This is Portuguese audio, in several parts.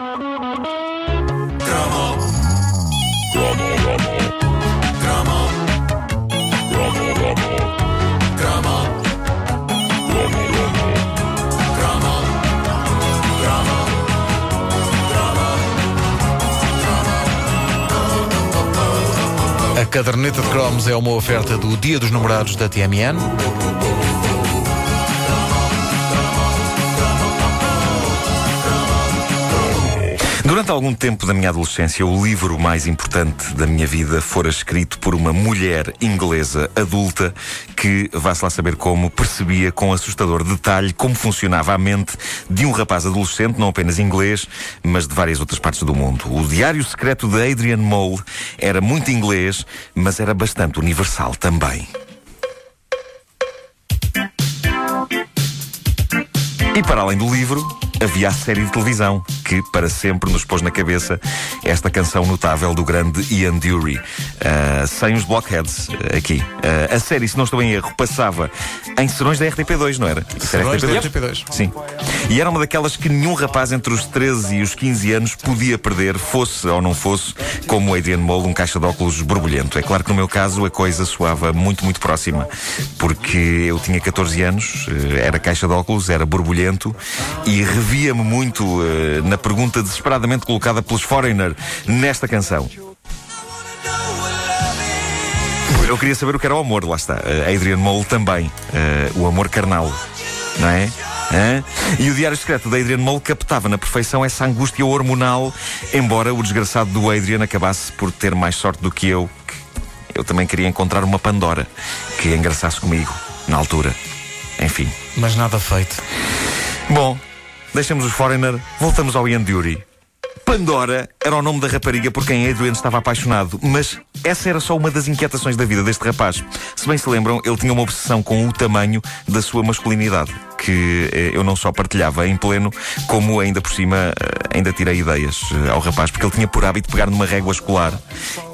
A caderneta de cromos é uma oferta do Dia dos Namorados da TMN. Durante algum tempo da minha adolescência, o livro mais importante da minha vida fora escrito por uma mulher inglesa adulta que, vá-se lá saber como, percebia com assustador detalhe como funcionava a mente de um rapaz adolescente, não apenas inglês, mas de várias outras partes do mundo. O Diário Secreto de Adrian Mole era muito inglês, mas era bastante universal também. E para além do livro, havia a série de televisão que para sempre nos pôs na cabeça esta canção notável do grande Ian Dury. Uh, sem os blockheads uh, aqui. Uh, a série, se não estou em erro, passava em serões da RTP2, não era? Serões da RTP2. Sim. E era uma daquelas que nenhum rapaz entre os 13 e os 15 anos podia perder, fosse ou não fosse, como Adrian Mole, um caixa de óculos borbulhento. É claro que no meu caso a coisa soava muito, muito próxima, porque eu tinha 14 anos, era caixa de óculos, era borbulhento e revia-me muito na pergunta desesperadamente colocada pelos Foreigner nesta canção. Eu queria saber o que era o amor, lá está. Uh, Adrian Mole também. Uh, o amor carnal. Não é? Hã? E o Diário Secreto da Adrian Mole captava na perfeição essa angústia hormonal, embora o desgraçado do Adrian acabasse por ter mais sorte do que eu, que eu também queria encontrar uma Pandora que engraçasse comigo, na altura. Enfim. Mas nada feito. Bom, Deixamos os Foreigner, voltamos ao Ian Dury. Pandora era o nome da rapariga por quem Adrian estava apaixonado, mas essa era só uma das inquietações da vida deste rapaz. Se bem se lembram, ele tinha uma obsessão com o tamanho da sua masculinidade, que eh, eu não só partilhava em pleno, como ainda por cima eh, ainda tirei ideias eh, ao rapaz, porque ele tinha por hábito pegar numa régua escolar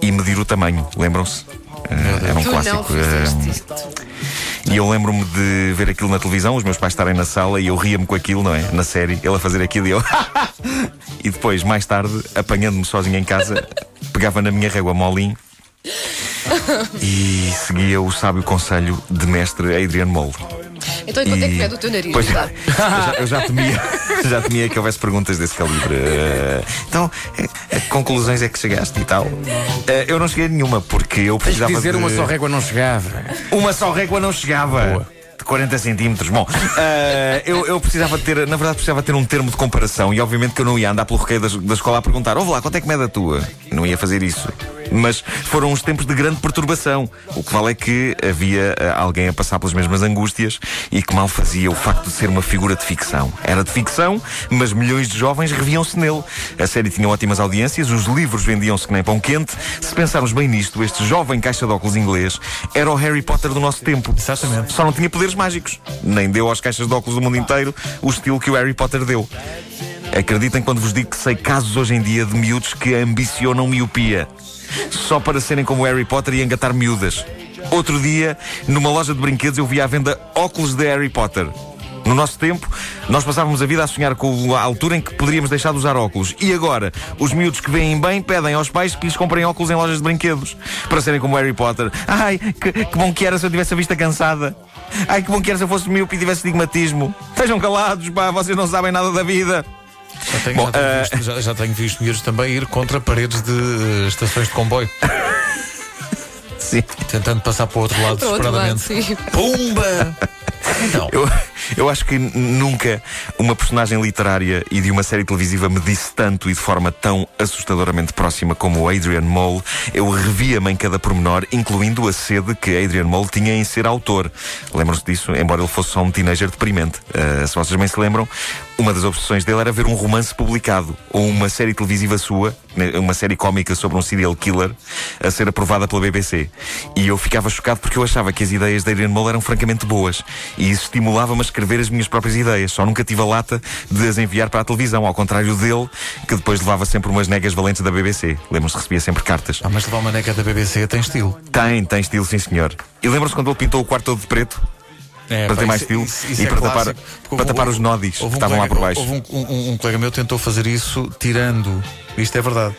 e medir o tamanho. Lembram-se? era um tu clássico. E eu lembro-me de ver aquilo na televisão, os meus pais estarem na sala e eu ria-me com aquilo, não é? Na série, ele a fazer aquilo e eu. e depois, mais tarde, apanhando-me sozinho em casa, pegava na minha régua molinho e seguia o sábio conselho de mestre Adrian Mole. Então e quanto é que é do teu nariz? Pois, eu, já, eu já temia, já temia que houvesse perguntas desse calibre. Uh, então, a, a conclusões é que chegaste e tal. Uh, eu não cheguei a nenhuma, porque eu precisava. Tens dizer de... uma só régua não chegava. Uma só régua não chegava. Boa. De 40 centímetros. Bom, uh, eu, eu, precisava ter, na verdade, precisava ter um termo de comparação e obviamente que eu não ia andar pelo requeio da, da escola a perguntar: ouve lá, quanto é que mede a tua? Eu não ia fazer isso. Mas foram uns tempos de grande perturbação. O que vale é que havia uh, alguém a passar pelas mesmas angústias e que mal fazia o facto de ser uma figura de ficção. Era de ficção, mas milhões de jovens reviam-se nele. A série tinha ótimas audiências, os livros vendiam-se que nem pão quente. Se pensarmos bem nisto, este jovem caixa de óculos inglês era o Harry Potter do nosso tempo. Exatamente. Só não tinha poderes mágicos. Nem deu às caixas de óculos do mundo inteiro o estilo que o Harry Potter deu. Acreditem quando vos digo que sei casos hoje em dia de miúdos que ambicionam miopia só para serem como Harry Potter e engatar miúdas. Outro dia, numa loja de brinquedos, eu vi à venda óculos de Harry Potter. No nosso tempo, nós passávamos a vida a sonhar com a altura em que poderíamos deixar de usar óculos. E agora, os miúdos que veem bem pedem aos pais que lhes comprem óculos em lojas de brinquedos para serem como Harry Potter. Ai, que, que bom que era se eu tivesse a vista cansada. Ai, que bom que era se eu fosse miúdo e tivesse estigmatismo. Estejam calados, pá, vocês não sabem nada da vida. Já tenho, Bom, já, tenho uh... visto, já, já tenho visto miúdos também ir contra paredes de uh, estações de comboio. sim. Tentando passar para o outro lado desesperadamente. Pumba! Então. Eu, eu acho que nunca uma personagem literária e de uma série televisiva me disse tanto e de forma tão assustadoramente próxima como o Adrian Mole. Eu revia-me em cada pormenor, incluindo a sede que Adrian Mole tinha em ser autor. Lembram-se disso? Embora ele fosse só um teenager deprimente. Uh, se vocês bem se lembram, uma das obsessões dele era ver um romance publicado ou uma série televisiva sua, uma série cómica sobre um serial killer, a ser aprovada pela BBC. E eu ficava chocado porque eu achava que as ideias de Adrian Mole eram francamente boas e isso estimulava-me a escrever as minhas próprias ideias. Só nunca tive a lata de as enviar para a televisão, ao contrário dele, que depois levava sempre umas negas valentes da BBC. Que recebia sempre cartas. Ah, mas levar uma nega da BBC tem estilo. Tem, tem estilo, sim senhor. E lembram-se quando ele pintou o quarto todo de preto? É, para pá, ter mais estilo isso- isso e é para, tapar, clássico, para houve tapar os nódis que um estavam lá colega- por baixo. Houve um, um- um colega meu tentou fazer isso tirando, isto é verdade,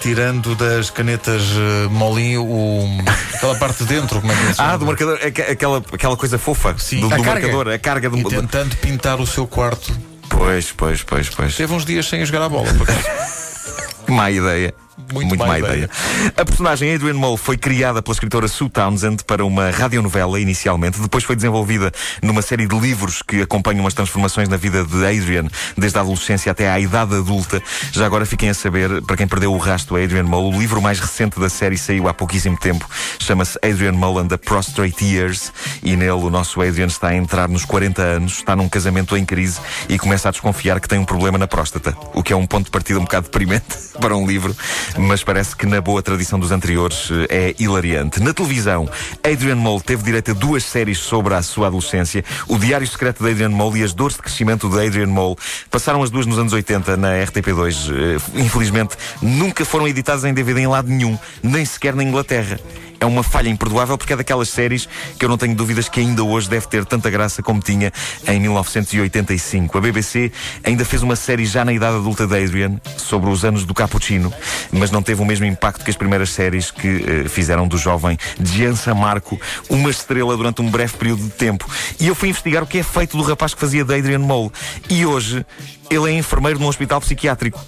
tirando das canetas eh, molinho o, aquela parte de dentro, como é que é Ah, do marcador, aque- aquela, aquela coisa fofa Sim. do, A do carga. marcador, a carga do. E tentando pintar o seu quarto. Pois, pois, pois, pois. Teve uns dias sem jogar a bola, por acaso. Má ideia. Muito má má ideia. ideia. A personagem Adrian Mole foi criada pela escritora Sue Townsend para uma radionovela inicialmente, depois foi desenvolvida numa série de livros que acompanham as transformações na vida de Adrian, desde a adolescência até à idade adulta. Já agora fiquem a saber, para quem perdeu o rastro a Adrian Mole, o livro mais recente da série saiu há pouquíssimo tempo, chama-se Adrian Mole and the Prostrate Years, e nele o nosso Adrian está a entrar nos 40 anos, está num casamento em crise e começa a desconfiar que tem um problema na próstata, o que é um ponto de partida um bocado deprimente para um livro, mas parece que na boa tradição dos anteriores eh, é hilariante. Na televisão, Adrian Mole teve direito a duas séries sobre a sua adolescência, O Diário Secreto de Adrian Mole e As Dores de Crescimento de Adrian Mole. Passaram as duas nos anos 80 na RTP2. Eh, Infelizmente, nunca foram editadas em DVD em lado nenhum, nem sequer na Inglaterra. É uma falha imperdoável porque é daquelas séries que eu não tenho dúvidas que ainda hoje deve ter tanta graça como tinha em 1985. A BBC ainda fez uma série já na idade adulta de Adrian sobre os anos do Cappuccino, mas não teve o mesmo impacto que as primeiras séries que eh, fizeram do jovem Gian Marco uma estrela durante um breve período de tempo. E eu fui investigar o que é feito do rapaz que fazia de Adrian Mole. E hoje ele é enfermeiro num hospital psiquiátrico.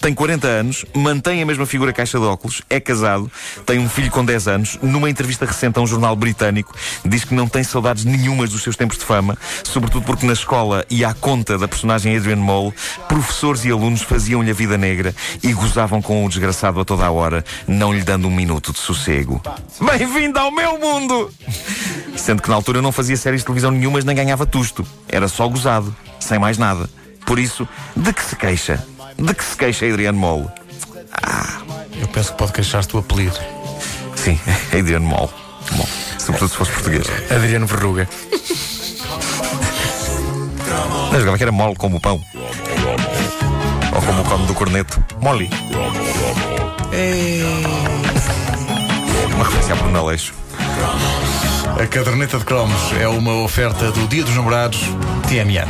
Tem 40 anos, mantém a mesma figura caixa de óculos, é casado, tem um filho com 10 anos. Numa entrevista recente a um jornal britânico, diz que não tem saudades nenhumas dos seus tempos de fama, sobretudo porque na escola e à conta da personagem Adrian Mole, professores e alunos faziam-lhe a vida negra e gozavam com o desgraçado a toda a hora, não lhe dando um minuto de sossego. Bem-vindo ao meu mundo! Sendo que na altura não fazia séries de televisão nenhumas nem ganhava tusto. Era só gozado, sem mais nada. Por isso, de que se queixa? De que se queixa Adrian Mole? Eu penso que pode queixar-se do apelido. Sim, Adrian Mole. Bom, sobretudo se fosse português. Adriano Verruga. Não jogava que era mole como o pão. Ou como o come do corneto. Mole. Uma referência a Bruno Aleixo. A caderneta de cromos é uma oferta do Dia dos Namorados TMN.